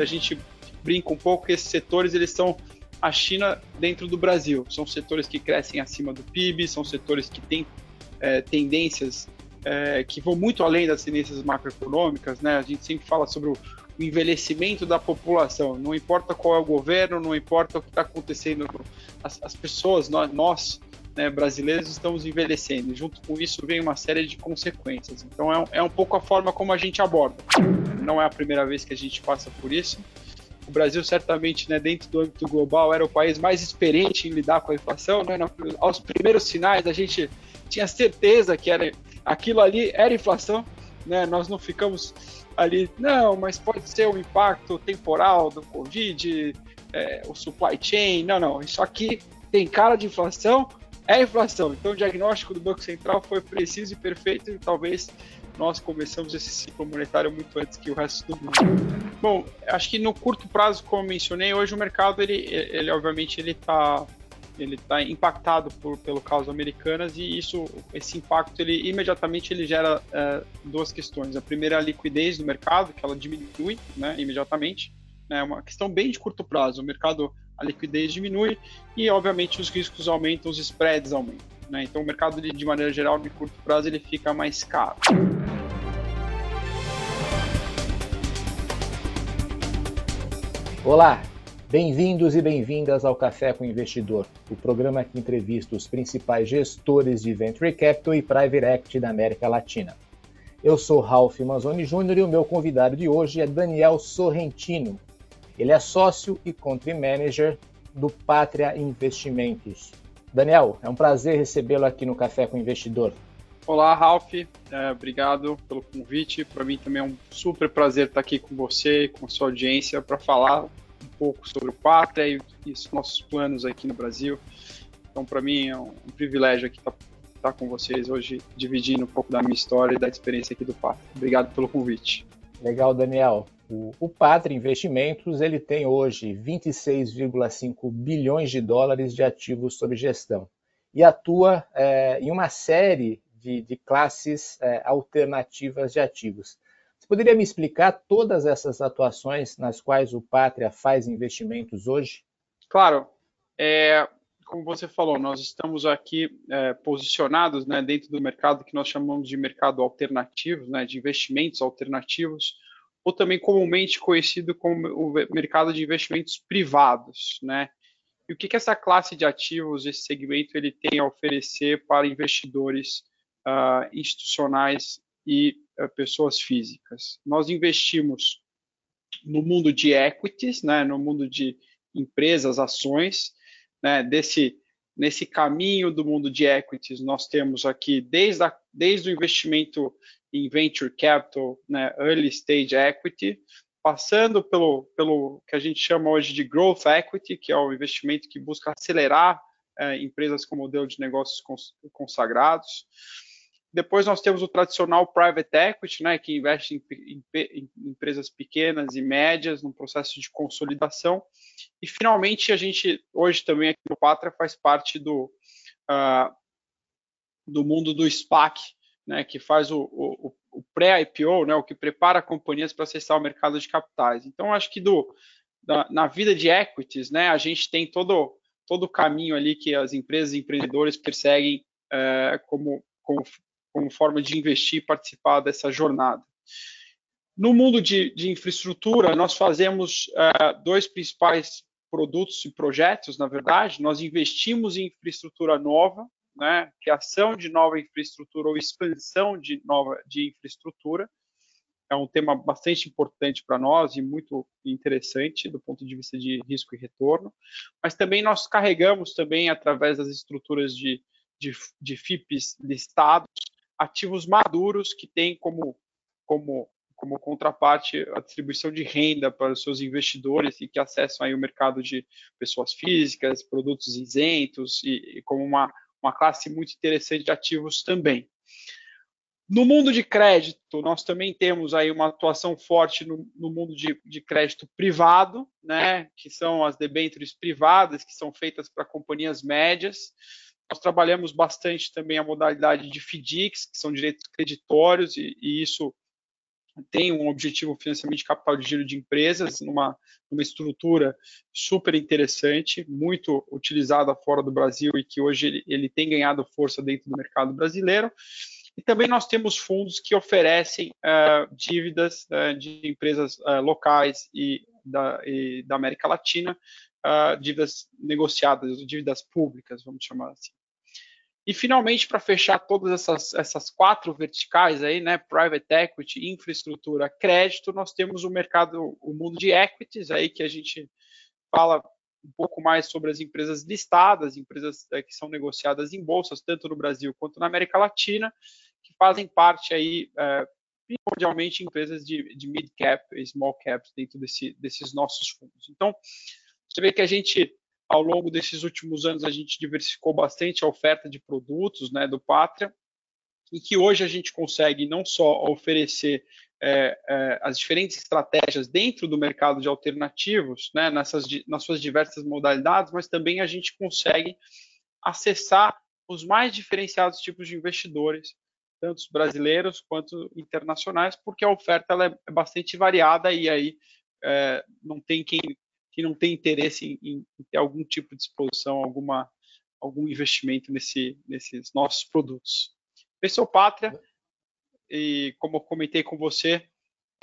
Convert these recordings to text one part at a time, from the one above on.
a gente brinca um pouco que esses setores eles são a China dentro do Brasil. São setores que crescem acima do PIB, são setores que têm é, tendências é, que vão muito além das tendências macroeconômicas. Né? A gente sempre fala sobre o envelhecimento da população. Não importa qual é o governo, não importa o que está acontecendo, as, as, pessoas, nós, nós né, brasileiros, estamos envelhecendo. Junto com isso vem uma série de consequências. Então é, é um pouco a forma como a gente aborda. Não é a primeira vez que a gente passa por isso o Brasil certamente, né, dentro do âmbito global, era o país mais experiente em lidar com a inflação. Né? Aos primeiros sinais, a gente tinha certeza que era aquilo ali era inflação. Né? Nós não ficamos ali, não, mas pode ser o impacto temporal do Covid, é, o supply chain. Não, não, isso aqui tem cara de inflação, é inflação. Então o diagnóstico do Banco Central foi preciso e perfeito e talvez nós começamos esse ciclo monetário muito antes que o resto do mundo. Bom, acho que no curto prazo, como mencionei, hoje o mercado, ele, ele obviamente, ele está ele está impactado por, pelo caso Americanas e isso, esse impacto, ele imediatamente ele gera é, duas questões. A primeira é a liquidez do mercado, que ela diminui, né, imediatamente. É né, uma questão bem de curto prazo. O mercado, a liquidez diminui e, obviamente, os riscos aumentam, os spreads aumentam. Né? Então, o mercado, de maneira geral, de curto prazo, ele fica mais caro. Olá, bem-vindos e bem-vindas ao Café com Investidor, o programa que entrevista os principais gestores de Venture Capital e Private Equity da América Latina. Eu sou Ralph Manzoni Júnior e o meu convidado de hoje é Daniel Sorrentino. Ele é sócio e country manager do Pátria Investimentos. Daniel, é um prazer recebê-lo aqui no Café com Investidor. Olá, Ralph. É, obrigado pelo convite. Para mim também é um super prazer estar aqui com você e com a sua audiência para falar um pouco sobre o Pátria e, e os nossos planos aqui no Brasil. Então, para mim é um, um, privilégio aqui estar, estar com vocês hoje, dividindo um pouco da minha história e da experiência aqui do Pátria. Obrigado pelo convite. Legal, Daniel. O, o Pátria Investimentos ele tem hoje 26,5 bilhões de dólares de ativos sob gestão e atua é, em uma série de, de classes é, alternativas de ativos. Você poderia me explicar todas essas atuações nas quais o Pátria faz investimentos hoje? Claro. É, como você falou, nós estamos aqui é, posicionados né, dentro do mercado que nós chamamos de mercado alternativo, né, de investimentos alternativos, ou também comumente conhecido como o mercado de investimentos privados, né? E o que, que essa classe de ativos, esse segmento, ele tem a oferecer para investidores uh, institucionais e uh, pessoas físicas. Nós investimos no mundo de equities, né, no mundo de empresas, ações, né, desse nesse caminho do mundo de equities, nós temos aqui desde, a, desde o investimento em venture capital, né, early stage equity, passando pelo, pelo que a gente chama hoje de growth equity, que é o investimento que busca acelerar é, empresas com modelo de negócios consagrados, depois nós temos o tradicional private equity, né, que investe em, em, em, empresas pequenas e médias num processo de consolidação. E finalmente a gente hoje também aqui no Pátria faz parte do uh, do mundo do SPAC, né, que faz o, o, o pré-IPO, né, o que prepara companhias para acessar o mercado de capitais. Então acho que do da, na vida de equities, né, a gente tem todo todo o caminho ali que as empresas e empreendedores perseguem uh, como, como como forma de investir e participar dessa jornada. No mundo de, de infraestrutura, nós fazemos uh, dois principais produtos e projetos, na verdade. Nós investimos em infraestrutura nova, né, criação de nova infraestrutura ou expansão de nova de infraestrutura. É um tema bastante importante para nós e muito interessante do ponto de vista de risco e retorno. Mas também nós carregamos também através das estruturas de, de, de FIPs listados ativos maduros que têm como, como, como contraparte a distribuição de renda para os seus investidores e que acessam aí o mercado de pessoas físicas, produtos isentos e, e como uma, uma classe muito interessante de ativos também. No mundo de crédito, nós também temos aí uma atuação forte no, no mundo de, de, crédito privado, né, que são as debêntures privadas, que são feitas para companhias médias. Nós trabalhamos bastante também a modalidade de FDICs, que são direitos creditórios, e, e isso tem um objetivo financiamento de capital de giro de empresas, numa, numa estrutura super interessante, muito utilizada fora do Brasil e que hoje ele, ele tem ganhado força dentro do mercado brasileiro. E também nós temos fundos que oferecem uh, dívidas uh, de empresas uh, locais e da, e da, América Latina, dívidas negociadas, dívidas públicas, vamos chamar assim. E finalmente, para fechar todas essas, essas quatro verticais aí, né, private equity, infraestrutura, crédito, nós temos o mercado, o mundo de equities aí que a gente fala um pouco mais sobre as empresas listadas, empresas é, que são negociadas em bolsas, tanto no Brasil quanto na América Latina, que fazem parte aí, é, primordialmente, empresas de, de mid cap e small caps dentro desse, desses nossos fundos. Então, você vê que a gente ao longo desses últimos anos, a gente diversificou bastante a oferta de produtos né, do Pátria, e que hoje a gente consegue não só oferecer é, é, as diferentes estratégias dentro do mercado de alternativos, né, nessas, nas suas diversas modalidades, mas também a gente consegue acessar os mais diferenciados tipos de investidores, tanto brasileiros quanto internacionais, porque a oferta ela é bastante variada e aí é, não tem quem que não tem interesse em, em ter algum tipo de exposição, alguma, algum investimento nesse, nesses nossos produtos. O Pátria, e como eu comentei com você,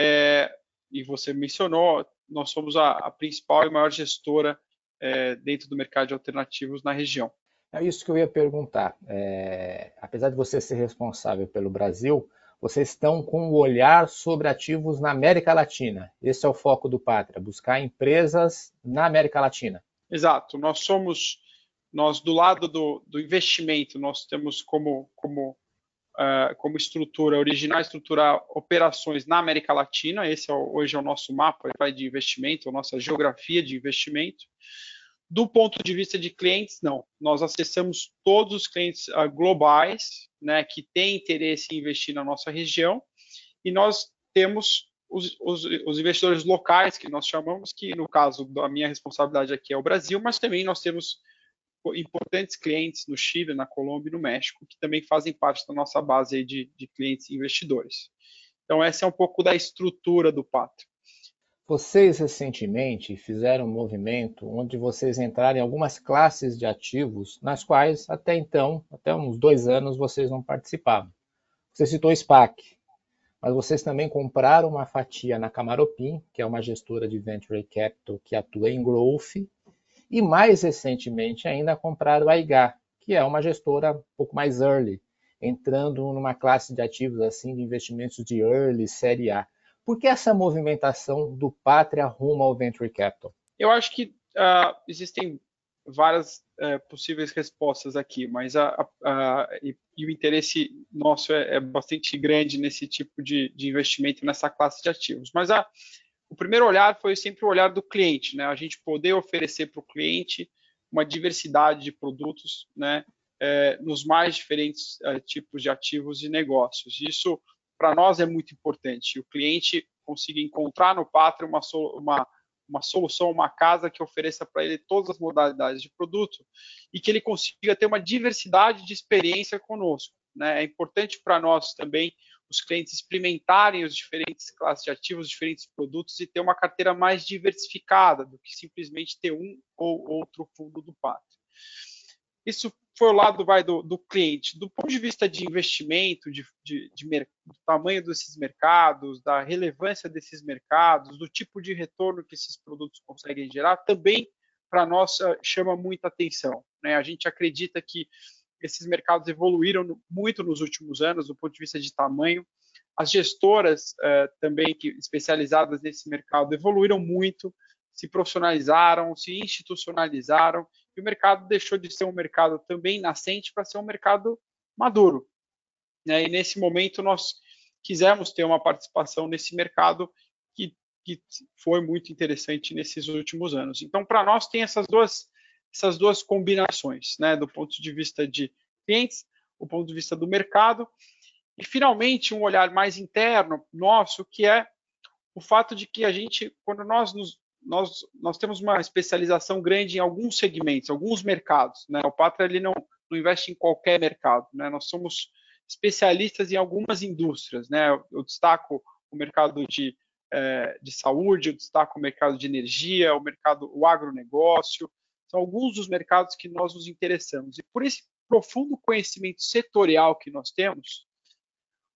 é, e você mencionou, nós somos a, a principal e maior gestora é, dentro do mercado de alternativos na região. É isso que eu ia perguntar. É, apesar de você ser responsável pelo Brasil, vocês estão com o olhar sobre ativos na América Latina. Esse é o foco do Pátria, buscar empresas na América Latina. Exato. Nós somos, nós do lado do, do investimento, nós temos como, como, uh, como estrutura, original estruturar operações na América Latina. Esse é hoje é o nosso mapa de investimento, a nossa geografia de investimento. Do ponto de vista de clientes, não. Nós acessamos todos os clientes uh, globais, né, que têm interesse em investir na nossa região, e nós temos os, os, os, investidores locais, que nós chamamos, que no caso da minha responsabilidade aqui é o Brasil, mas também nós temos importantes clientes no Chile, na Colômbia e no México, que também fazem parte da nossa base de, de clientes investidores. Então, essa é um pouco da estrutura do Pátrio. Vocês recentemente fizeram um movimento onde vocês entraram em algumas classes de ativos nas quais até então, até uns dois anos, vocês não participavam. Você citou SPAC, mas vocês também compraram uma fatia na Camaropim, que é uma gestora de venture capital que atua em growth, e mais recentemente ainda compraram a IGA, que é uma gestora um pouco mais early, entrando numa classe de ativos assim de investimentos de early, série A. Por que essa movimentação do Pátria rumo ao Venture Capital? Eu acho que uh, existem várias uh, possíveis respostas aqui, mas a, a, a, e, e, o interesse nosso é, é, bastante grande nesse tipo de, de, investimento nessa classe de ativos. Mas o primeiro olhar foi sempre o olhar do cliente, né? A gente poder oferecer para o cliente uma diversidade de produtos, né? É, nos mais diferentes é, tipos de ativos e negócios. Isso para nós é muito importante. O cliente consiga encontrar no Pátria uma, uma, uma solução, uma casa que ofereça para ele todas as modalidades de produto e que ele consiga ter uma diversidade de experiência conosco. Né? É importante para nós também os clientes experimentarem os diferentes classes de ativos, os diferentes produtos e ter uma carteira mais diversificada do que simplesmente ter um ou outro fundo do Pátria. Isso foi o lado vai, do, do cliente. Do ponto de vista de investimento, de, de, de do tamanho desses mercados, da relevância desses mercados, do tipo de retorno que esses produtos conseguem gerar, também para nós eh, chama muita atenção. Né? A gente acredita que esses mercados evoluíram muito nos últimos anos, do ponto de vista de tamanho. As gestoras eh, também que especializadas nesse mercado evoluíram muito, se profissionalizaram, se institucionalizaram e o mercado deixou de ser um mercado também nascente para ser um mercado maduro. Né? E nesse momento nós quisemos ter uma participação nesse mercado que, que foi muito interessante nesses últimos anos. Então, para nós tem essas duas essas duas combinações, né? Do ponto de vista de clientes, o ponto de vista do mercado e finalmente um olhar mais interno nosso, que é o fato de que a gente, quando nós nos nós, nós temos uma especialização grande em alguns segmentos, alguns mercados. Né? O Pátria ele não, não investe em qualquer mercado. Né? Nós somos especialistas em algumas indústrias. Né? Eu destaco o mercado de, é, de saúde, eu destaco o mercado de energia, o mercado, o agronegócio, são alguns dos mercados que nós nos interessamos. E por esse profundo conhecimento setorial que nós temos,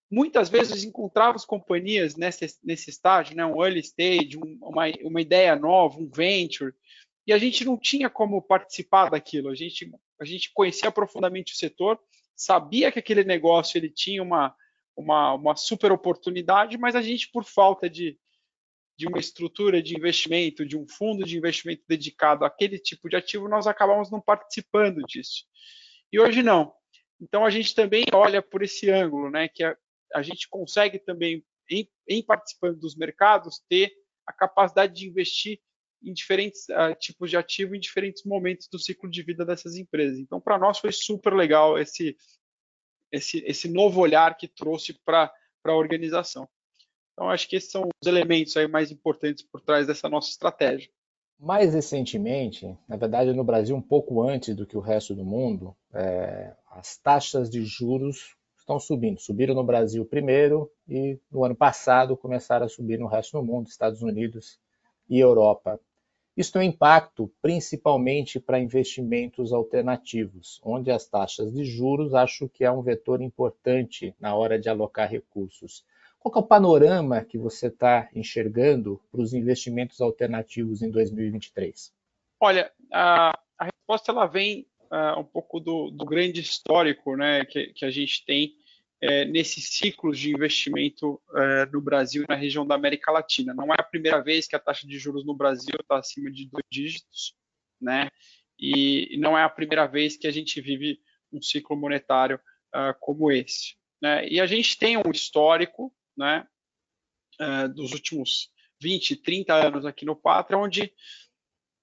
muitas vezes encontrávamos companhias nesse, nesse estágio, né, um early stage, um, uma, uma ideia nova, um venture, e a gente não tinha como participar daquilo. A gente, a gente conhecia profundamente o setor, sabia que aquele negócio ele tinha uma, uma, uma super oportunidade, mas a gente, por falta de, de uma estrutura de investimento, de um fundo de investimento dedicado àquele tipo de ativo, nós acabamos não participando disso. E hoje não. Então a gente também olha por esse ângulo, né, que a, a gente consegue também, em, em, participando dos mercados, ter a capacidade de investir em diferentes uh, tipos de ativo em diferentes momentos do ciclo de vida dessas empresas. Então, para nós foi super legal esse, esse, esse novo olhar que trouxe para a organização. Então, acho que esses são os elementos aí mais importantes por trás dessa nossa estratégia. Mais recentemente, na verdade no Brasil um pouco antes do que o resto do mundo, é, as taxas de juros estão subindo. Subiram no Brasil primeiro e no ano passado começaram a subir no resto do mundo, Estados Unidos e Europa. Isso tem um impacto principalmente para investimentos alternativos, onde as taxas de juros acho que é um vetor importante na hora de alocar recursos. Qual é o panorama que você está enxergando para os investimentos alternativos em 2023? Olha, a, a resposta ela vem uh, um pouco do, do, grande histórico né, que, que a gente tem é, nesses ciclos de investimento é, no Brasil e na região da América Latina. Não é a primeira vez que a taxa de juros no Brasil está acima de dois dígitos, né? E não é a primeira vez que a gente vive um ciclo monetário uh, como esse. Né? E a gente tem um histórico, né, uh, dos últimos 20, 30 anos aqui no Pátria, onde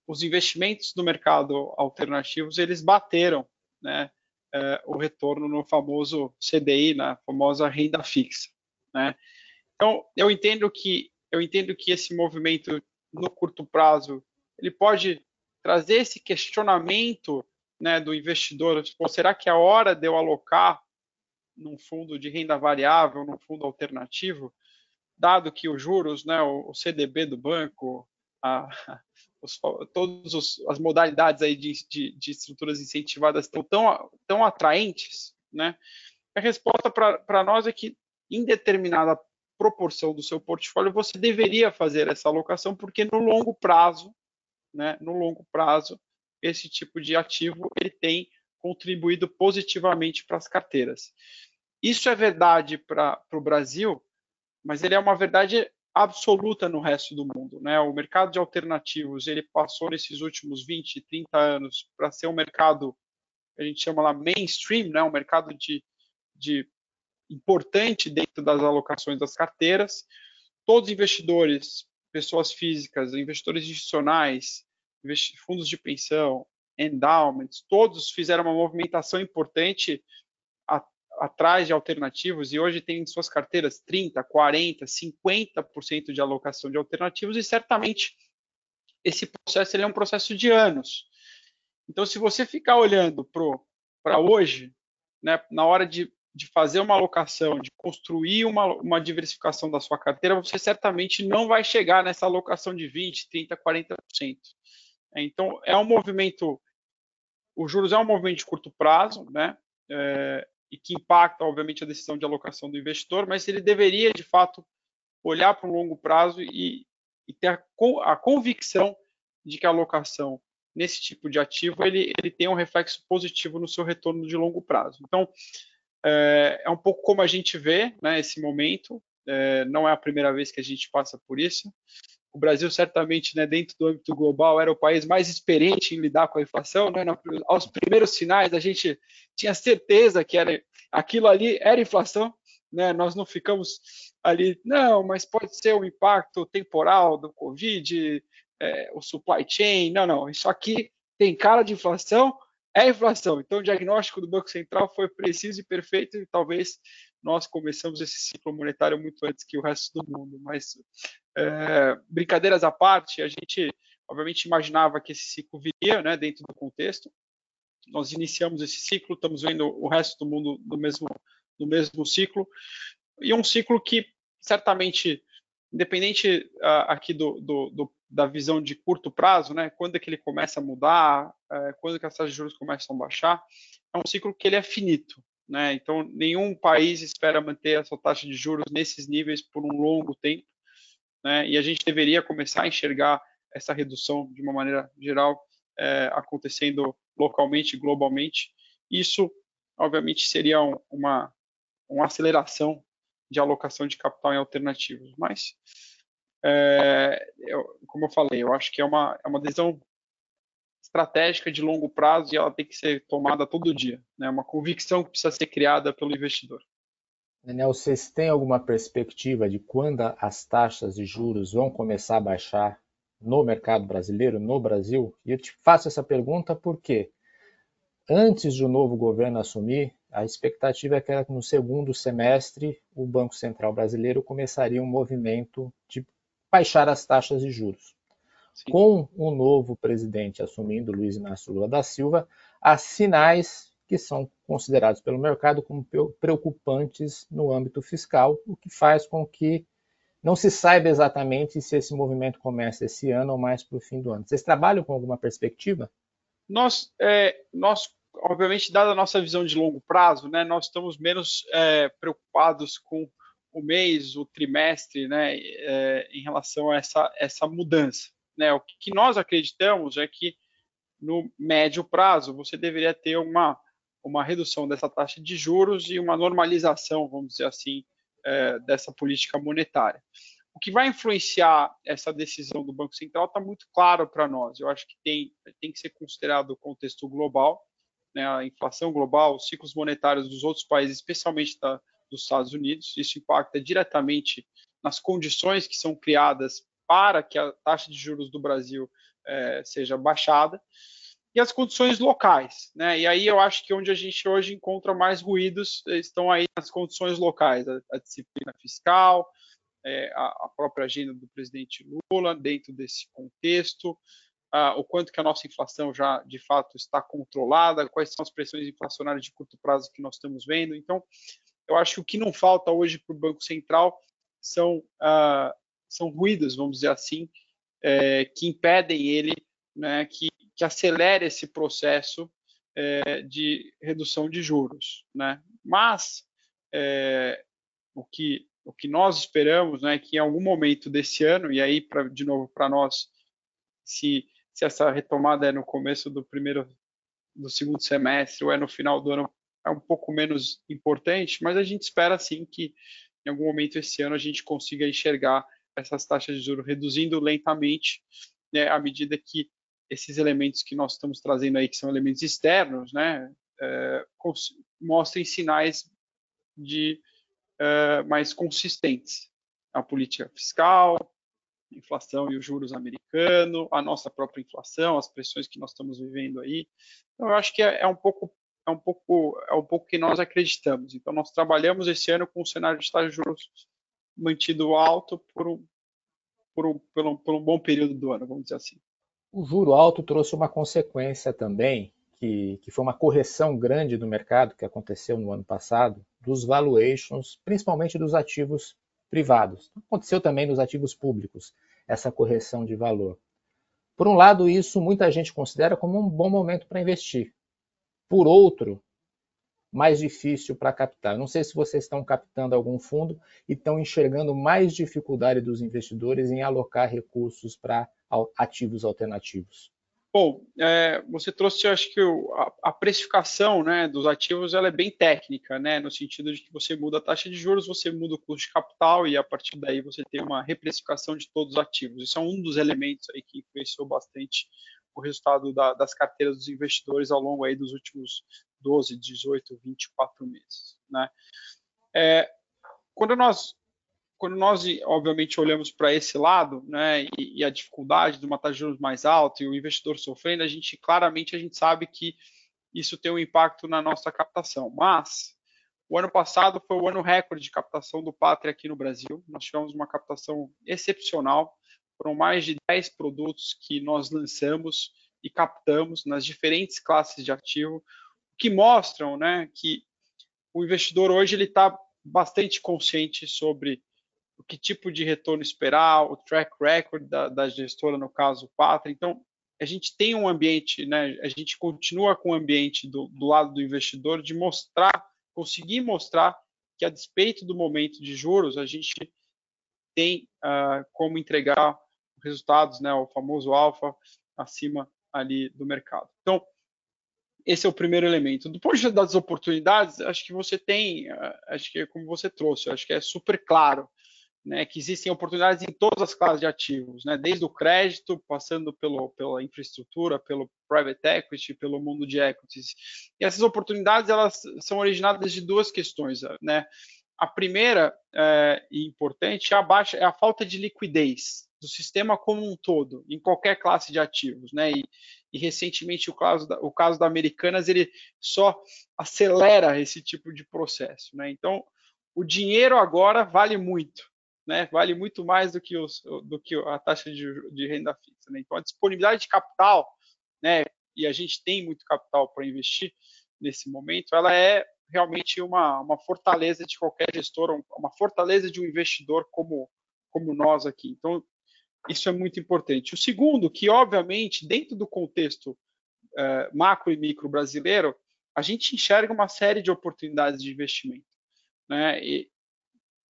os investimentos do mercado alternativos eles bateram, né? é, o retorno no famoso CDI, na famosa renda fixa. Né? Então, eu entendo que eu entendo que esse movimento no curto prazo ele pode trazer esse questionamento né, do investidor, tipo, será que é a hora de eu alocar num fundo de renda variável, num fundo alternativo, dado que os juros, né, o, CDB do banco, a, os, todas as modalidades aí de, de, de estruturas incentivadas estão tão, tão atraentes, né? A resposta para nós é que, em determinada proporção do seu portfólio, você deveria fazer essa alocação, porque no longo prazo, né, no longo prazo, esse tipo de ativo ele tem contribuído positivamente para as carteiras. Isso é verdade para o Brasil, mas ele é uma verdade absoluta no resto do mundo. Né? O mercado de alternativos ele passou nesses últimos 20, 30 anos para ser um mercado a gente chama lá mainstream, né? um mercado de, de importante dentro das alocações das carteiras. Todos os investidores, pessoas físicas, investidores institucionais, fundos de pensão, endowments, todos fizeram uma movimentação importante atrás de alternativos e hoje tem em suas carteiras 30, 40, 50% de alocação de alternativos e certamente esse processo ele é um processo de anos. Então, se você ficar olhando para hoje, né, na hora de, de fazer uma alocação, de construir uma, uma diversificação da sua carteira, você certamente não vai chegar nessa alocação de 20, 30, 40%. Então, é um movimento, os juros é um movimento de curto prazo, né? É, e que impacta, obviamente, a decisão de alocação do investidor, mas ele deveria, de fato, olhar para um longo prazo e, e ter a, a, convicção de que a alocação nesse tipo de ativo ele, ele tem um reflexo positivo no seu retorno de longo prazo. Então, é, é um pouco como a gente vê né, esse momento, é, não é a primeira vez que a gente passa por isso. O Brasil, certamente, né, dentro do âmbito global, era o país mais experiente em lidar com a inflação. Né? Aos primeiros sinais, a gente tinha certeza que era, aquilo ali era inflação. Né? Nós não ficamos ali, não, mas pode ser o impacto temporal do Covid, é, o supply chain. Não, não, isso aqui tem cara de inflação, é inflação. Então, o diagnóstico do Banco Central foi preciso e perfeito, e talvez nós começamos esse ciclo monetário muito antes que o resto do mundo. Mas, é, brincadeiras à parte, a gente, obviamente, imaginava que esse ciclo viria né, dentro do contexto. Nós iniciamos esse ciclo, estamos vendo o resto do mundo no mesmo, no mesmo ciclo, e um ciclo que certamente, independente uh, aqui do, do, do, da visão de curto prazo, né, quando é que ele começa a mudar, uh, quando que as taxas de juros começam a baixar, é um ciclo que ele é finito. Né? Então, nenhum país espera manter a sua taxa de juros nesses níveis por um longo tempo. Né? E a gente deveria começar a enxergar essa redução de uma maneira geral é, acontecendo localmente, globalmente. Isso, obviamente, seria um, uma, uma aceleração de alocação de capital em alternativos. Mas, é, eu, como eu falei, eu acho que é uma, é uma decisão estratégica de longo prazo e ela tem que ser tomada todo dia. É né? uma convicção que precisa ser criada pelo investidor. Daniel, vocês têm alguma perspectiva de quando as taxas de juros vão começar a baixar no mercado brasileiro, no Brasil? E eu te faço essa pergunta porque antes do novo governo assumir, a expectativa é que no segundo semestre o Banco Central brasileiro começaria um movimento de baixar as taxas de juros. Sim. Com o novo presidente assumindo, Luiz Inácio Lula da Silva, há sinais que são considerados pelo mercado como preocupantes no âmbito fiscal, o que faz com que não se saiba exatamente se esse movimento começa esse ano ou mais para o fim do ano. Vocês trabalham com alguma perspectiva? Nós, é, nós obviamente, dada a nossa visão de longo prazo, né, nós estamos menos é, preocupados com o mês, o trimestre, né, é, em relação a essa, essa mudança. Né? O que nós acreditamos é que no médio prazo você deveria ter uma, uma redução dessa taxa de juros e uma normalização, vamos dizer assim, é, dessa política monetária. O que vai influenciar essa decisão do Banco Central está muito claro para nós. Eu acho que tem, tem que ser considerado o contexto global, né, a inflação global, os ciclos monetários dos outros países, especialmente da, dos Estados Unidos. Isso impacta diretamente nas condições que são criadas para que a taxa de juros do Brasil é, seja baixada e as condições locais, né? E aí eu acho que onde a gente hoje encontra mais ruídos estão aí nas condições locais, a, a disciplina fiscal, é, a, a, própria agenda do presidente Lula dentro desse contexto, o quanto que a nossa inflação já de fato está controlada, quais são as pressões inflacionárias de curto prazo que nós estamos vendo. Então, eu acho que o que não falta hoje para o Banco Central são são ruídos, vamos dizer assim, é, que impedem ele né, que, que acelere esse processo é, de redução de juros. Né? Mas é, o, que, o que nós esperamos né, é que em algum momento desse ano, e aí, pra, de novo, para nós, se, se essa retomada é no começo do primeiro do segundo semestre ou é no final do ano, é um pouco menos importante, mas a gente espera sim que em algum momento esse ano a gente consiga enxergar essas taxas de juros reduzindo lentamente, né, à medida que esses elementos que nós estamos trazendo aí, que são elementos externos, né, é, mostrem sinais de é, mais consistentes. A política fiscal, a inflação e os juros americano, a nossa própria inflação, as pressões que nós estamos vivendo aí. Então, eu acho que é, é um pouco é um pouco é um pouco que nós acreditamos. Então, nós trabalhamos esse ano com um cenário de taxa de juros mantido alto por um, por um, por um, por um bom período do ano, vamos dizer assim. O juro alto trouxe uma consequência também, que, que foi uma correção grande do mercado que aconteceu no ano passado, dos valuations, principalmente dos ativos privados. Aconteceu também nos ativos públicos, essa correção de valor. Por um lado, isso muita gente considera como um bom momento para investir. Por outro, mais difícil para captar. Não sei se vocês estão captando algum fundo e estão enxergando mais dificuldade dos investidores em alocar recursos para ativos alternativos. Bom, é, você trouxe, acho que a, a, precificação né, dos ativos ela é bem técnica, né, no sentido de que você muda a taxa de juros, você muda o custo de capital e a partir daí você tem uma reprecificação de todos os ativos. Isso é um dos elementos aí que influenciou bastante o resultado da, das carteiras dos investidores ao longo aí dos últimos 12, 18, 24 meses. Né? É, quando nós quando nós obviamente olhamos para esse lado, né, e, e, a dificuldade de uma taxa de juros mais alta e o investidor sofrendo, a gente claramente a gente sabe que isso tem um impacto na nossa captação. Mas o ano passado foi o ano recorde de captação do Pátria aqui no Brasil. Nós tivemos uma captação excepcional. Foram mais de 10 produtos que nós lançamos e captamos nas diferentes classes de ativo, que mostram né, que o investidor hoje ele está bastante consciente sobre o que tipo de retorno esperar, o track record da, da gestora, no caso, Pátria. Então, a gente tem um ambiente, né, a gente continua com o ambiente do, do lado do investidor de mostrar, conseguir mostrar que a despeito do momento de juros, a gente tem uh, como entregar resultados, né, o famoso alfa acima ali do mercado. Então, esse é o primeiro elemento. Do ponto de vista das oportunidades, acho que você tem, uh, acho que é como você trouxe, acho que é super claro né, que existem oportunidades em todas as classes de ativos, né, desde o crédito, passando pelo, pela infraestrutura, pelo private equity, pelo mundo de equities. E essas oportunidades elas são originadas de duas questões. Né? A primeira é, e importante é a, baixa, é a falta de liquidez do sistema como um todo, em qualquer classe de ativos. Né? E, e recentemente o caso, da, o caso da Americanas ele só acelera esse tipo de processo. Né? Então, o dinheiro agora vale muito né, vale muito mais do que, os, do que a taxa de, de renda fixa. Né? Então, a disponibilidade de capital, né, e a gente tem muito capital para investir nesse momento, ela é realmente uma, uma fortaleza de qualquer gestor, uma fortaleza de um investidor como, como nós aqui. Então, isso é muito importante. O segundo, que obviamente, dentro do contexto eh, macro e micro brasileiro, a gente enxerga uma série de oportunidades de investimento. Né? E,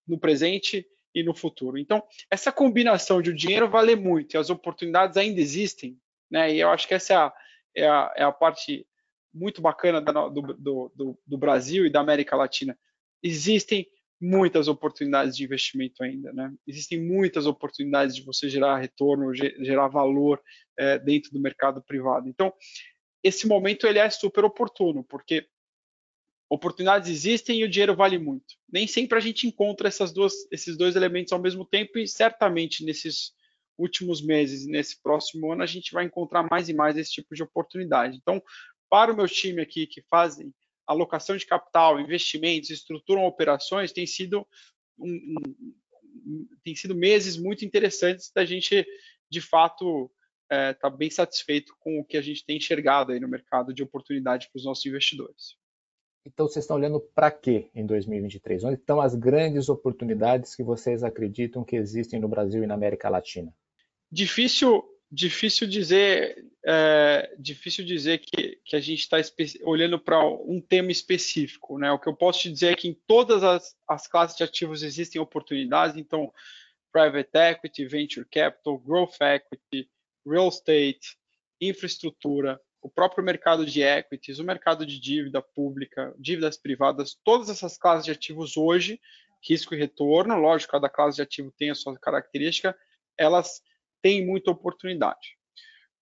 no presente e no futuro. Então, essa combinação de o dinheiro valer muito e as oportunidades ainda existem, né? E eu acho que essa é a, é a, é a parte muito bacana do, do, do, do, Brasil e da América Latina. Existem muitas oportunidades de investimento ainda, né? Existem muitas oportunidades de você gerar retorno, gerar valor é, dentro do mercado privado. Então, esse momento ele é super oportuno, porque oportunidades existem e o dinheiro vale muito. Nem sempre a gente encontra essas duas, esses dois elementos ao mesmo tempo e certamente nesses últimos meses, nesse próximo ano, a gente vai encontrar mais e mais esse tipo de oportunidade. Então, para o meu time aqui que fazem alocação de capital, investimentos, estruturam operações, tem sido um, um, tem sido meses muito interessantes da gente, de fato, estar é, tá bem satisfeito com o que a gente tem enxergado aí no mercado de oportunidade para os nossos investidores. Então, vocês estão olhando para quê em 2023? Onde estão as grandes oportunidades que vocês acreditam que existem no Brasil e na América Latina? Difícil, difícil dizer, é, difícil dizer que, que a gente está olhando para um tema específico. Né? O que eu posso te dizer é que em todas as, as classes de ativos existem oportunidades. Então, private equity, venture capital, growth equity, real estate, infraestrutura, o próprio mercado de equities, o mercado de dívida pública, dívidas privadas, todas essas classes de ativos hoje, risco e retorno, lógico, cada classe de ativo tem a sua característica, elas têm muita oportunidade.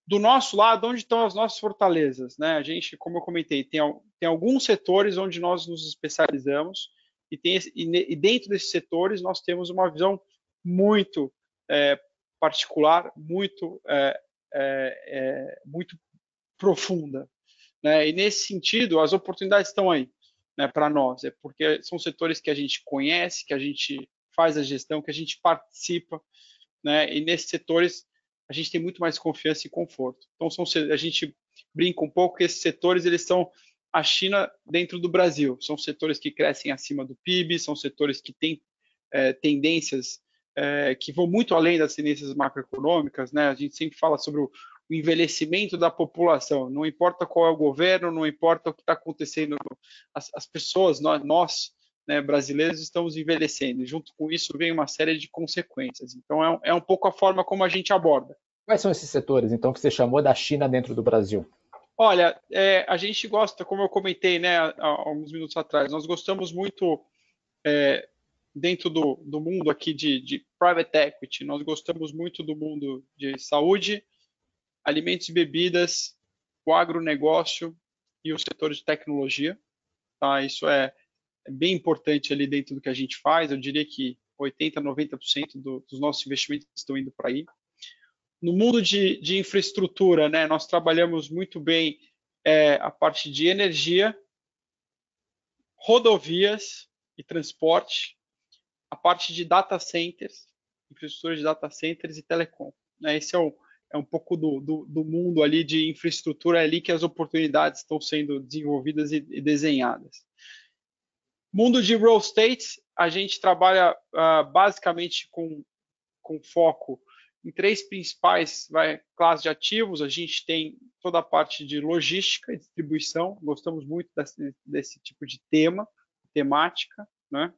Do nosso lado, onde estão as nossas fortalezas? Né? A gente, como eu comentei, tem, tem alguns setores onde nós nos especializamos e, tem, e dentro desses setores nós temos uma visão muito é, particular, muito, é, é, é muito profunda. Né? E nesse sentido, as oportunidades estão aí né, para nós, é porque são setores que a gente conhece, que a gente faz a gestão, que a gente participa, né? e nesses setores a gente tem muito mais confiança e conforto. Então, são, a gente brinca um pouco que esses setores eles são a China dentro do Brasil. São setores que crescem acima do PIB, são setores que têm é, tendências é, que vão muito além das tendências macroeconômicas. Né? A gente sempre fala sobre o, o envelhecimento da população. Não importa qual é o governo, não importa o que está acontecendo, as, as, pessoas, nós, nós né, brasileiros, estamos envelhecendo. E junto com isso vem uma série de consequências. Então é, é um pouco a forma como a gente aborda. Quais são esses setores, então, que você chamou da China dentro do Brasil? Olha, é, a gente gosta, como eu comentei né, há, há alguns minutos atrás, nós gostamos muito é, dentro do, do, mundo aqui de, de, private equity, nós gostamos muito do mundo de saúde, alimentos e bebidas, o agronegócio e o setor de tecnologia. Tá? Isso é, é bem importante ali dentro do que a gente faz. Eu diria que 80%, 90% do, dos nossos investimentos estão indo para aí. No mundo de, de, infraestrutura, né, nós trabalhamos muito bem é, a parte de energia, rodovias e transporte, a parte de data centers, infraestrutura de data centers e telecom. Né, esse é o, é um pouco do, do, do, mundo ali de infraestrutura ali que as oportunidades estão sendo desenvolvidas e, e desenhadas. Mundo de real estate, a gente trabalha uh, basicamente com, com foco em três principais vai, classes de ativos. A gente tem toda a parte de logística e distribuição. Gostamos muito desse, desse tipo de tema, temática. Né?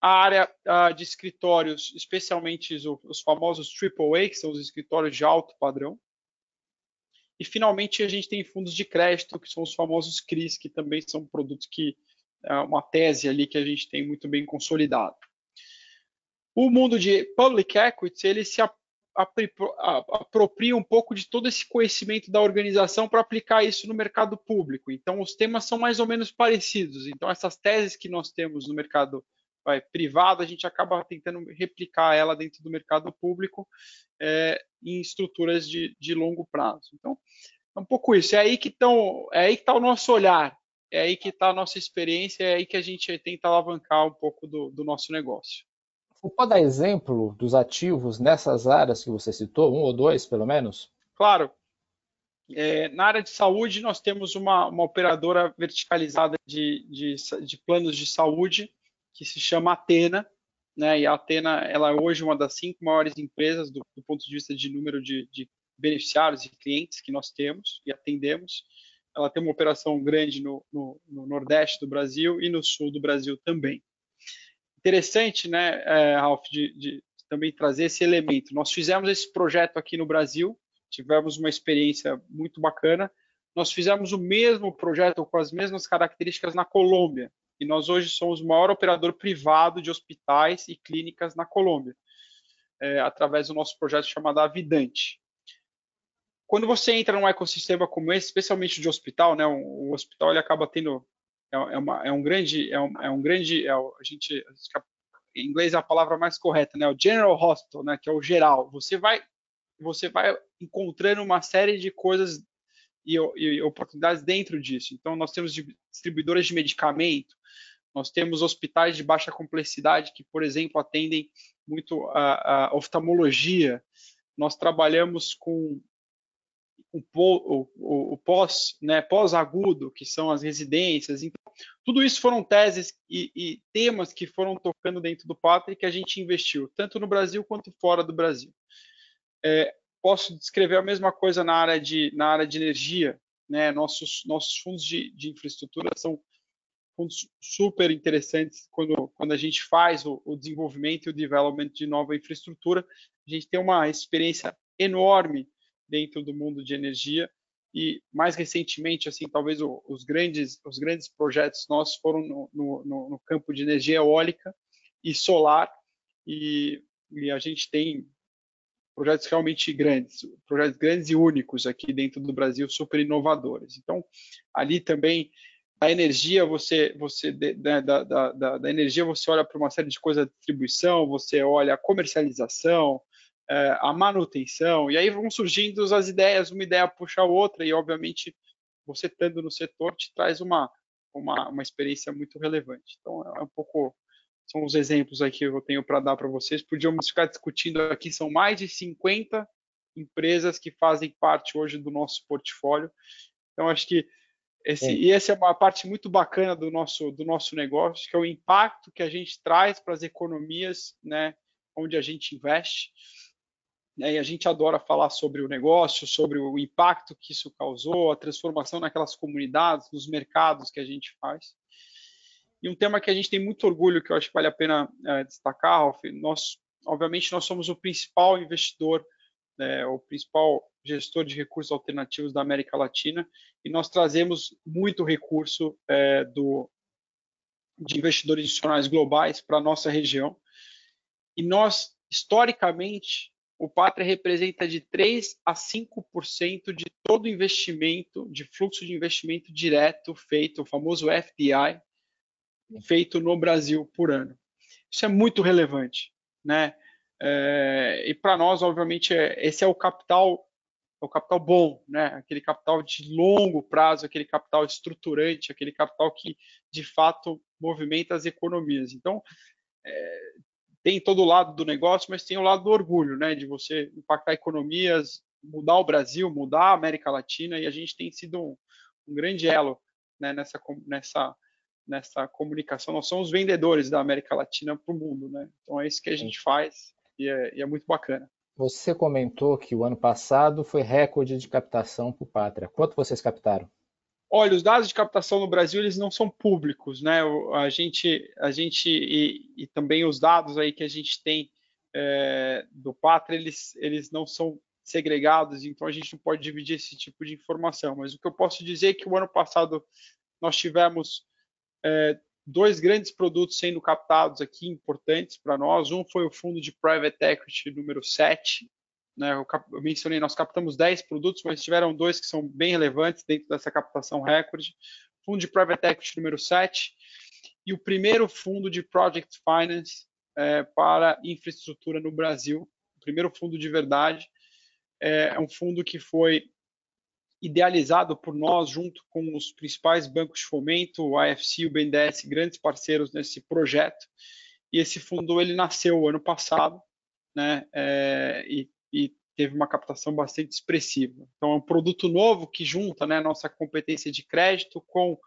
A área uh, de escritórios, especialmente os, os famosos AAA, que são os escritórios de alto padrão. E, finalmente, a gente tem fundos de crédito, que são os famosos CRIs, que também são produtos que uma tese ali que a gente tem muito bem consolidado. O mundo de public equity, ele se apropria um pouco de todo esse conhecimento da organização para aplicar isso no mercado público. Então, os temas são mais ou menos parecidos. Então, essas teses que nós temos no mercado vai, privado, a gente acaba tentando replicar ela dentro do mercado público é, em estruturas de, de, longo prazo. Então, é um pouco isso. É aí que é aí que está o nosso olhar. É aí que está a nossa experiência. É aí que a gente tenta alavancar um pouco do, do nosso negócio. Você pode dar exemplo dos ativos nessas áreas que você citou, um ou dois, pelo menos? Claro. É, na área de saúde, nós temos uma, uma operadora verticalizada de, de, de, planos de saúde que se chama Atena. Né? E a Atena ela é hoje uma das cinco maiores empresas do, do ponto de vista de número de, de beneficiários e clientes que nós temos e atendemos. Ela tem uma operação grande no, no, no Nordeste do Brasil e no Sul do Brasil também interessante, né, é, Ralph, de, de, também trazer esse elemento. Nós fizemos esse projeto aqui no Brasil, tivemos uma experiência muito bacana. Nós fizemos o mesmo projeto com as mesmas características na Colômbia. E nós hoje somos o maior operador privado de hospitais e clínicas na Colômbia, é, através do nosso projeto chamado Avidante. Quando você entra num ecossistema como esse, especialmente de hospital, né, o, o hospital ele acaba tendo é, é, uma, é um grande, é um, é um grande, é, a gente, em inglês é a palavra mais correta, né? O general hospital, né? Que é o geral. Você vai, você vai encontrando uma série de coisas e, e oportunidades dentro disso. Então, nós temos distribuidoras de medicamento, nós temos hospitais de baixa complexidade que, por exemplo, atendem muito a, a oftalmologia. Nós trabalhamos com o, o, o pós, né, pós-agudo, que são as residências. Então, tudo isso foram teses e, e, temas que foram tocando dentro do Pátria que a gente investiu, tanto no Brasil quanto fora do Brasil. É, posso descrever a mesma coisa na área de, na área de energia. Né? Nossos, nossos fundos de, de infraestrutura são fundos super interessantes quando, quando a gente faz o, o desenvolvimento e o development de nova infraestrutura. A gente tem uma experiência enorme dentro do mundo de energia. E mais recentemente assim talvez os grandes os grandes projetos nossos foram no, no, no, campo de energia eólica e solar. E, e, a gente tem projetos realmente grandes projetos grandes e únicos aqui dentro do Brasil super inovadores. Então ali também a energia você você né, da, da, da, da energia você olha para uma série de coisas de distribuição você olha a comercialização é, a manutenção, e aí vão surgindo as ideias, uma ideia puxa a outra, e obviamente você estando no setor te traz uma, uma, uma experiência muito relevante. Então é um pouco, são os exemplos aí que eu tenho para dar para vocês. Podíamos ficar discutindo aqui, são mais de 50 empresas que fazem parte hoje do nosso portfólio. Então acho que esse, é. e essa é uma parte muito bacana do nosso, do nosso negócio, que é o impacto que a gente traz para as economias, né, onde a gente investe. Né, e a gente adora falar sobre o negócio, sobre o impacto que isso causou, a transformação naquelas comunidades, nos mercados que a gente faz. E um tema que a gente tem muito orgulho, que eu acho que vale a pena é, destacar, Ralf, nós, obviamente, nós somos o principal investidor, né, o principal gestor de recursos alternativos da América Latina, e nós trazemos muito recurso é, do, de investidores institucionais globais para a nossa região. E nós, historicamente, o Pátria representa de 3 a 5% de todo investimento, de fluxo de investimento direto feito, o famoso FDI, feito no Brasil por ano. Isso é muito relevante, né? É, e para nós, obviamente, é, esse é o capital, é o capital bom, né? Aquele capital de longo prazo, aquele capital estruturante, aquele capital que de fato movimenta as economias. Então, é, tem todo o lado do negócio, mas tem o lado do orgulho, né? De você impactar economias, mudar o Brasil, mudar a América Latina, e a gente tem sido um, um grande elo né, nessa, nessa, nessa comunicação. Nós somos vendedores da América Latina para o mundo, né? Então é isso que a gente faz e é, e é muito bacana. Você comentou que o ano passado foi recorde de captação por Pátria. Quanto vocês captaram? Olha, os dados de captação no Brasil eles não são públicos, né? A gente, a gente e, e também os dados aí que a gente tem é, do Pátria eles, eles não são segregados, então a gente não pode dividir esse tipo de informação. Mas o que eu posso dizer é que o ano passado nós tivemos é, dois grandes produtos sendo captados aqui, importantes para nós. Um foi o fundo de Private Equity número 7. Né? Eu, eu, mencionei, nós captamos 10 produtos, mas tiveram dois que são bem relevantes dentro dessa captação recorde. Fundo de Private Equity número 7 e o primeiro fundo de Project Finance é, para infraestrutura no Brasil. O primeiro fundo de verdade. É, é um fundo que foi idealizado por nós, junto com os principais bancos de fomento, o AFC o BNDES, grandes parceiros nesse projeto. E esse fundo ele nasceu ano passado, né? É, e, e, teve uma captação bastante expressiva. Então é um produto novo que junta, né, nossa competência de crédito com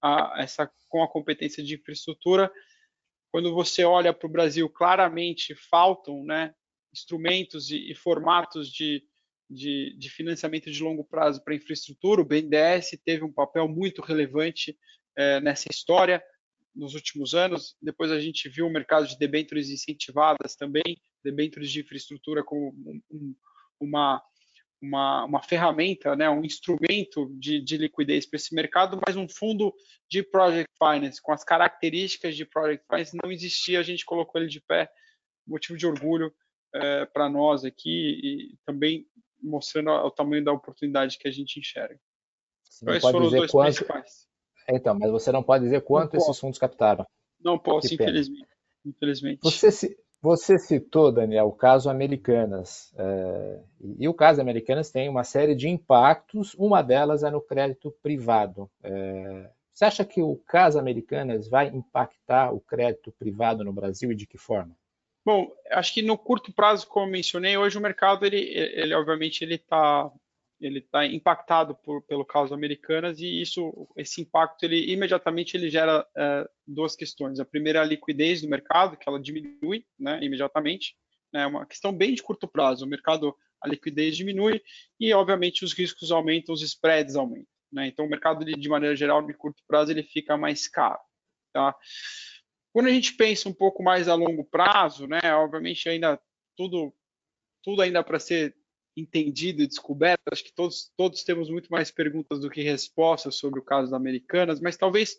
a, essa com a competência de infraestrutura. Quando você olha para o Brasil, claramente faltam, né, instrumentos e, e formatos de de, de financiamento de longo prazo para infraestrutura, o BNDES teve um papel muito relevante é, nessa história nos últimos anos. Depois a gente viu o mercado de debêntures incentivadas também, debêntures de infraestrutura como um, uma, uma, uma, ferramenta, né, um instrumento de, de liquidez para esse mercado, mas um fundo de Project Finance, com as características de Project Finance, não existia, a gente colocou ele de pé, motivo de orgulho é, para nós aqui e também mostrando o tamanho da oportunidade que a gente enxerga. Então, esses foram os dois quanto... Então, mas você não pode dizer quanto esses fundos captaram. Não posso, infelizmente. infelizmente. Você, você citou, Daniel, o caso Americanas. É, e o caso Americanas tem uma série de impactos, uma delas é no crédito privado. É, você acha que o caso Americanas vai impactar o crédito privado no Brasil e de que forma? Bom, acho que no curto prazo, como eu mencionei, hoje o mercado, ele, ele obviamente, ele está ele tá impactado por, pelo caso Americanas e isso, esse impacto, ele imediatamente ele gera é, duas questões. A primeira é a liquidez do mercado, que ela diminui, né, imediatamente. É né, uma questão bem de curto prazo. O mercado, a liquidez diminui e, obviamente, os riscos aumentam, os spreads aumentam. Né? Então, o mercado, de maneira geral, de curto prazo, ele fica mais caro. Tá? Quando a gente pensa um pouco mais a longo prazo, né, obviamente ainda tudo, tudo ainda para ser entendido e descoberto, acho que todos, todos temos muito mais perguntas do que respostas sobre o caso da Americanas, mas talvez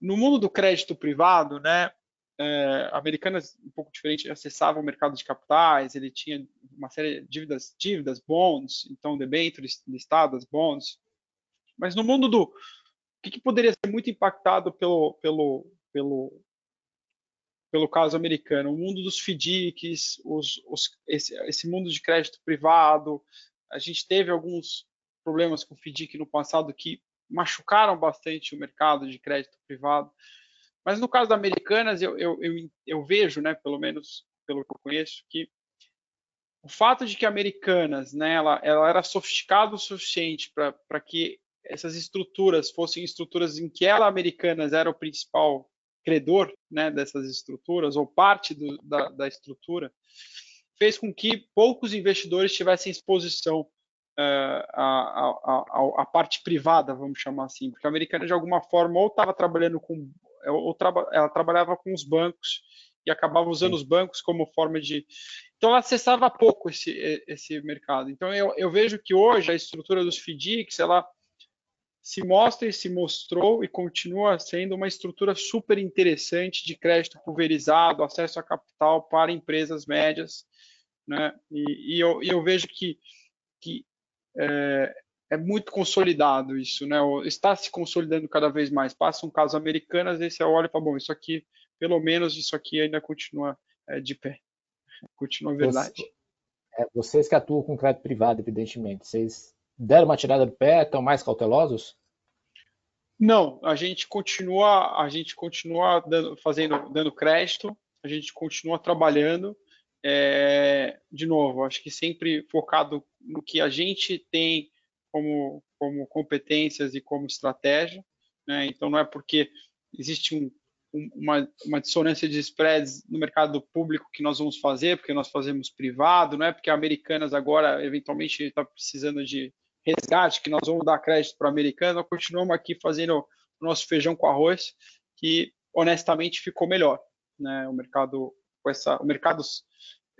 no mundo do crédito privado, né, é, Americanas um pouco diferente, acessava o mercado de capitais, ele tinha uma série de dívidas, dívidas, bonds, então debêntures listadas, bonds, mas no mundo do o que, que poderia ser muito impactado pelo, pelo pelo, pelo caso americano. O mundo dos FDICs, os, os, esse, esse, mundo de crédito privado. A gente teve alguns problemas com o FDIC no passado que machucaram bastante o mercado de crédito privado. Mas no caso da Americanas, eu, eu, eu, eu vejo, né, pelo menos pelo que eu conheço, que o fato de que a Americanas, né, ela, ela era sofisticada o suficiente para que essas estruturas fossem estruturas em que ela, Americanas, era o principal credor né, dessas estruturas, ou parte do, da, da, estrutura, fez com que poucos investidores tivessem exposição uh, à, à, à, parte privada, vamos chamar assim, porque a americana, de alguma forma, ou estava trabalhando com, ou traba, ela trabalhava com os bancos e acabava usando Sim. os bancos como forma de. Então, ela acessava pouco esse, esse mercado. Então, eu, eu vejo que hoje a estrutura dos FDICs, ela se mostra e se mostrou e continua sendo uma estrutura super interessante de crédito pulverizado, acesso a capital para empresas médias, né? E, e, eu, e eu, vejo que, que é, é, muito consolidado isso, né? Está se consolidando cada vez mais. Passa um caso americano, às vezes você olha e fala, bom, isso aqui, pelo menos isso aqui ainda continua é, de pé, continua verdade. Você, é, vocês que atuam com crédito privado, evidentemente, vocês deram uma tirada do pé, estão mais cautelosos? Não, a gente continua, a gente continua dando, fazendo, dando crédito, a gente continua trabalhando. É, de novo, acho que sempre focado no que a gente tem como, como competências e como estratégia. Né? Então, não é porque existe um, um, uma, uma dissonância de spreads no mercado público que nós vamos fazer, porque nós fazemos privado, não é porque a Americanas agora, eventualmente, está precisando de resgate, que nós vamos dar crédito para a Americanas, nós continuamos aqui fazendo o nosso feijão com arroz, que honestamente ficou melhor. Né? O mercado com essa, o mercado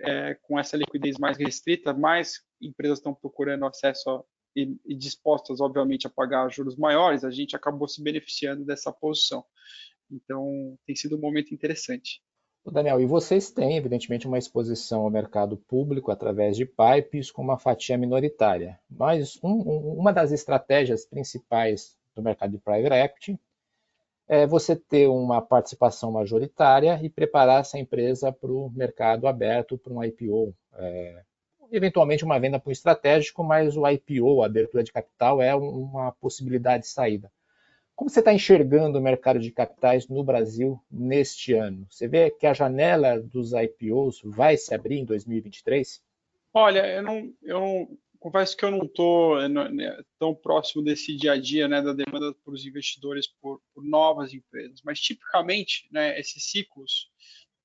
é, com essa liquidez mais restrita, mais empresas estão procurando acesso a, e, e, dispostas, obviamente, a pagar juros maiores, a gente acabou se beneficiando dessa posição. Então, tem sido um momento interessante. Daniel, e vocês têm, evidentemente, uma exposição ao mercado público através de pipes com uma fatia minoritária. Mas um, um, uma das estratégias principais do mercado de private equity é você ter uma participação majoritária e preparar essa empresa para o mercado aberto, para um IPO. É, eventualmente uma venda para um estratégico, mas o IPO, a abertura de capital, é uma possibilidade de saída. Como você está enxergando o mercado de capitais no Brasil neste ano? Você vê que a janela dos IPOs vai se abrir em 2023? Olha, eu não, eu não confesso que eu não estou né, tão próximo desse dia a dia, né, da demanda para os investidores por, por, novas empresas, mas tipicamente, né, esses ciclos,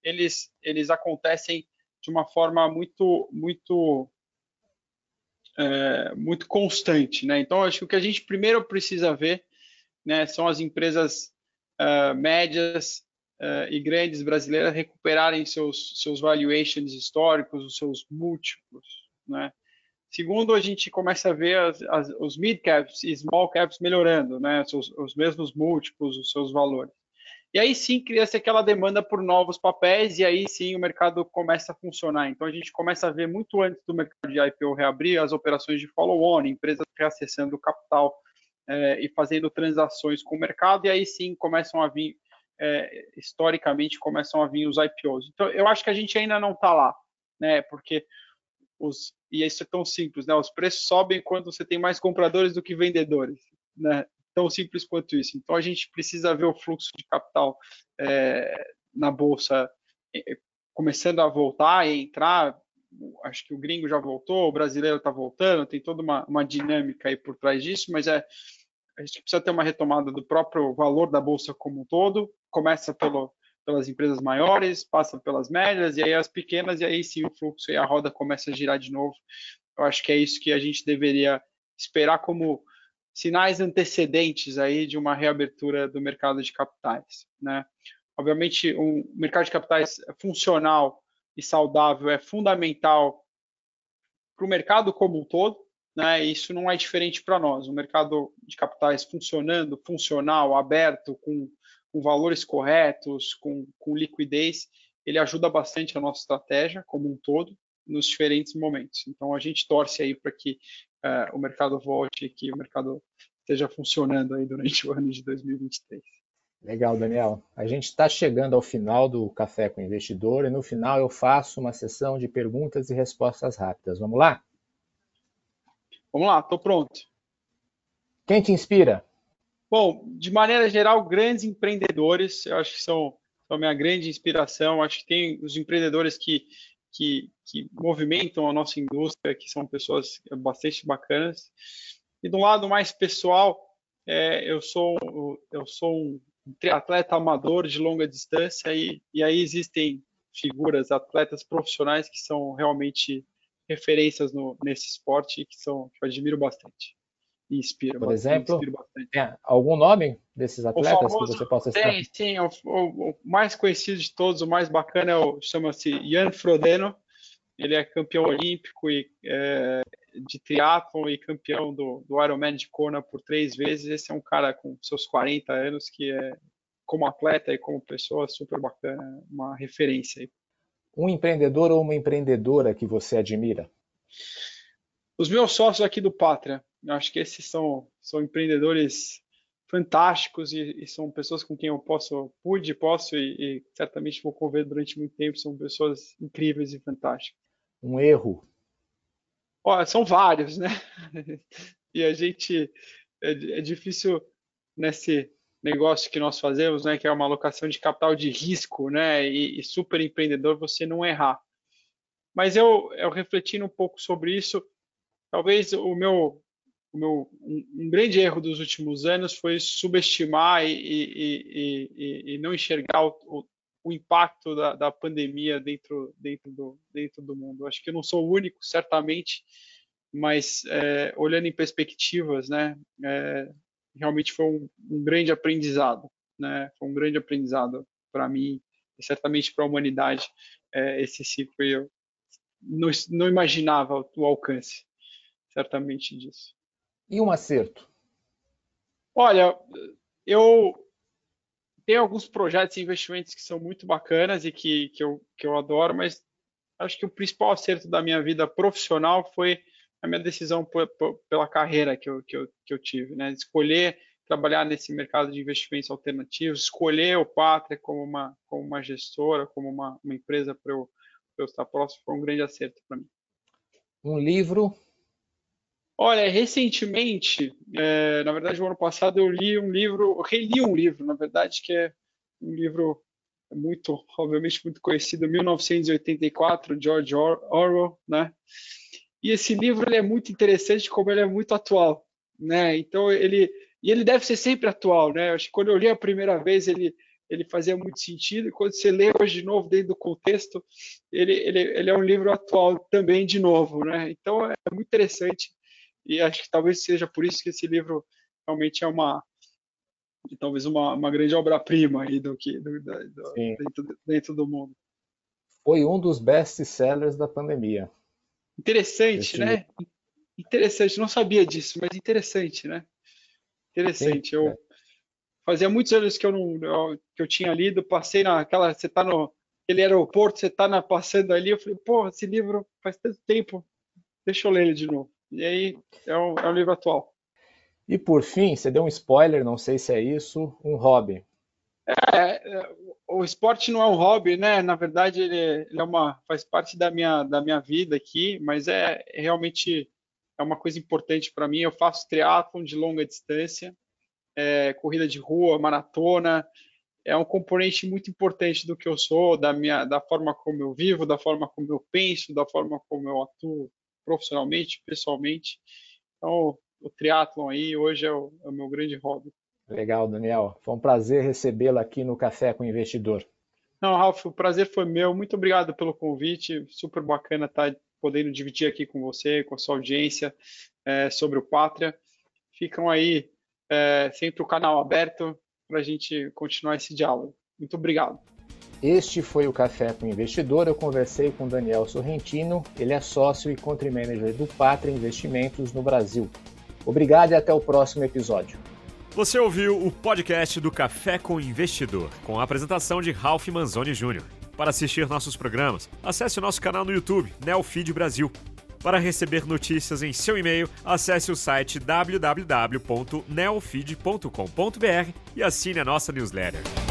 eles, eles acontecem de uma forma muito, muito, é, muito constante, né? Então, acho que o que a gente primeiro precisa ver né, são as empresas uh, médias uh, e grandes brasileiras recuperarem seus, seus valuations históricos, os seus múltiplos. Né? Segundo, a gente começa a ver as, as, os mid caps e small caps melhorando, né, os, os mesmos múltiplos, os seus valores. E aí sim cria-se aquela demanda por novos papéis e aí sim o mercado começa a funcionar. Então a gente começa a ver muito antes do mercado de IPO reabrir as operações de follow-on, empresas reacessando o capital é, e fazendo transações com o mercado, e aí sim começam a vir, é, historicamente, começam a vir os IPOs. Então, eu acho que a gente ainda não está lá, né? Porque os. E isso é tão simples, né? Os preços sobem quando você tem mais compradores do que vendedores, né? Tão simples quanto isso. Então, a gente precisa ver o fluxo de capital é, na bolsa é, começando a voltar e entrar acho que o gringo já voltou, o brasileiro está voltando, tem toda uma, uma dinâmica aí por trás disso, mas é a gente precisa ter uma retomada do próprio valor da bolsa como um todo. Começa pelo, pelas empresas maiores, passa pelas médias e aí as pequenas e aí sim o fluxo e a roda começa a girar de novo. Eu acho que é isso que a gente deveria esperar como sinais antecedentes aí de uma reabertura do mercado de capitais, né? Obviamente, um mercado de capitais funcional e saudável é fundamental para o mercado como um todo, né? Isso não é diferente para nós. O mercado de capitais funcionando, funcional, aberto, com, com valores corretos, com, com liquidez, ele ajuda bastante a nossa estratégia como um todo nos diferentes momentos. Então a gente torce aí para que uh, o mercado volte, que o mercado esteja funcionando aí durante o ano de 2023. Legal, Daniel. A gente está chegando ao final do Café com o Investidor e no final eu faço uma sessão de perguntas e respostas rápidas. Vamos lá? Vamos lá, estou pronto. Quem te inspira? Bom, de maneira geral, grandes empreendedores, eu acho que são, são a minha grande inspiração. Acho que tem os empreendedores que, que, que movimentam a nossa indústria, que são pessoas bastante bacanas. E do lado mais pessoal, é, eu sou, eu sou um triatleta amador de longa distância e, e aí existem figuras, atletas profissionais que são realmente referências no, nesse esporte que são que eu admiro bastante e inspiro. Por exemplo, tem algum nome desses atletas famoso, que você possa citar? Tem, sim. O, o, o, mais conhecido de todos, o mais bacana é o chama-se Jan Frodeno. Ele é campeão olímpico e é, de triatlon e campeão do, do Ironman de Kona por três vezes. Esse é um cara com seus 40 anos que é, como atleta e como pessoa, super bacana, uma referência. Aí. Um empreendedor ou uma empreendedora que você admira? Os meus sócios aqui do Pátria. Eu acho que esses são, são empreendedores fantásticos e, e, são pessoas com quem eu posso, pude, posso e, e certamente vou conviver durante muito tempo. São pessoas incríveis e fantásticas. Um erro Ó, são vários, né? e a gente é, é, difícil nesse negócio que nós fazemos, né, que é uma alocação de capital de risco, né, e, e super empreendedor, você não errar. Mas eu, eu refletindo um pouco sobre isso, talvez o meu o meu, um, grande erro dos últimos anos foi subestimar e, e, e, não enxergar o, o impacto da, da, pandemia dentro, dentro, do, dentro do mundo. Acho que eu não sou o único, certamente, mas é, olhando em perspectivas, né, é, realmente foi um, um, grande aprendizado, né, foi um grande aprendizado para mim e certamente para a humanidade é, esse ciclo. Eu não, não imaginava o alcance, certamente disso. E um acerto? Olha, eu tenho alguns projetos e investimentos que são muito bacanas e que, que, eu, que eu adoro, mas acho que o principal acerto da minha vida profissional foi a minha decisão pela carreira que eu, que eu, que eu tive, né? Escolher trabalhar nesse mercado de investimentos alternativos, escolher o Pátria como uma, como uma gestora, como uma, uma empresa para eu, eu estar próximo, foi um grande acerto para mim. Um livro Olha, recentemente, é, na verdade, o ano passado eu li um livro, reli um livro, na verdade, que é um livro muito, obviamente, muito conhecido, 1984, George Orwell, né? E esse livro ele é muito interessante, como ele é muito atual, né? Então ele e ele deve ser sempre atual, né? Acho que quando eu li a primeira vez ele ele fazia muito sentido e quando você lê hoje de novo dentro do contexto ele, ele, ele é um livro atual também de novo, né? Então é muito interessante e acho que talvez seja por isso que esse livro realmente é uma talvez uma, uma grande obra-prima aí do que do, do, dentro, dentro, do mundo. Foi um dos best-sellers da pandemia. Interessante, Esse né? Livro. Interessante, não sabia disso, mas interessante, né? Interessante. Sim, eu é. fazia muitos anos que eu não que eu tinha lido, passei naquela, você está no aquele aeroporto, você está passando ali, eu falei, pô, esse livro faz tanto tempo, deixa eu ler ele de novo. E aí é um, é um livro atual. E por fim, você deu um spoiler, não sei se é isso, um hobby. É, é o esporte não é um hobby, né? Na verdade, ele, ele, é uma faz parte da minha da minha vida aqui, mas é, é realmente é uma coisa importante para mim. Eu faço triatlon de longa distância, é, corrida de rua, maratona. É um componente muito importante do que eu sou, da minha da forma como eu vivo, da forma como eu penso, da forma como eu atuo profissionalmente, pessoalmente. Então, o triatlon aí hoje é o, é o meu grande hobby. Legal, Daniel. Foi um prazer recebê-lo aqui no Café com o Investidor. Não, Ralf, o prazer foi meu. Muito obrigado pelo convite. Super bacana estar podendo dividir aqui com você, com a sua audiência, é, sobre o Pátria. Ficam aí é, sempre o canal aberto para a gente continuar esse diálogo. Muito obrigado. Este foi o Café com o Investidor. Eu conversei com Daniel Sorrentino, ele é sócio e country manager do Pátria Investimentos no Brasil. Obrigado e até o próximo episódio. Você ouviu o podcast do Café com o Investidor, com a apresentação de Ralph Manzoni Jr. Para assistir nossos programas, acesse o nosso canal no YouTube, Neofeed Brasil. Para receber notícias em seu e-mail, acesse o site www.neofeed.com.br e assine a nossa newsletter.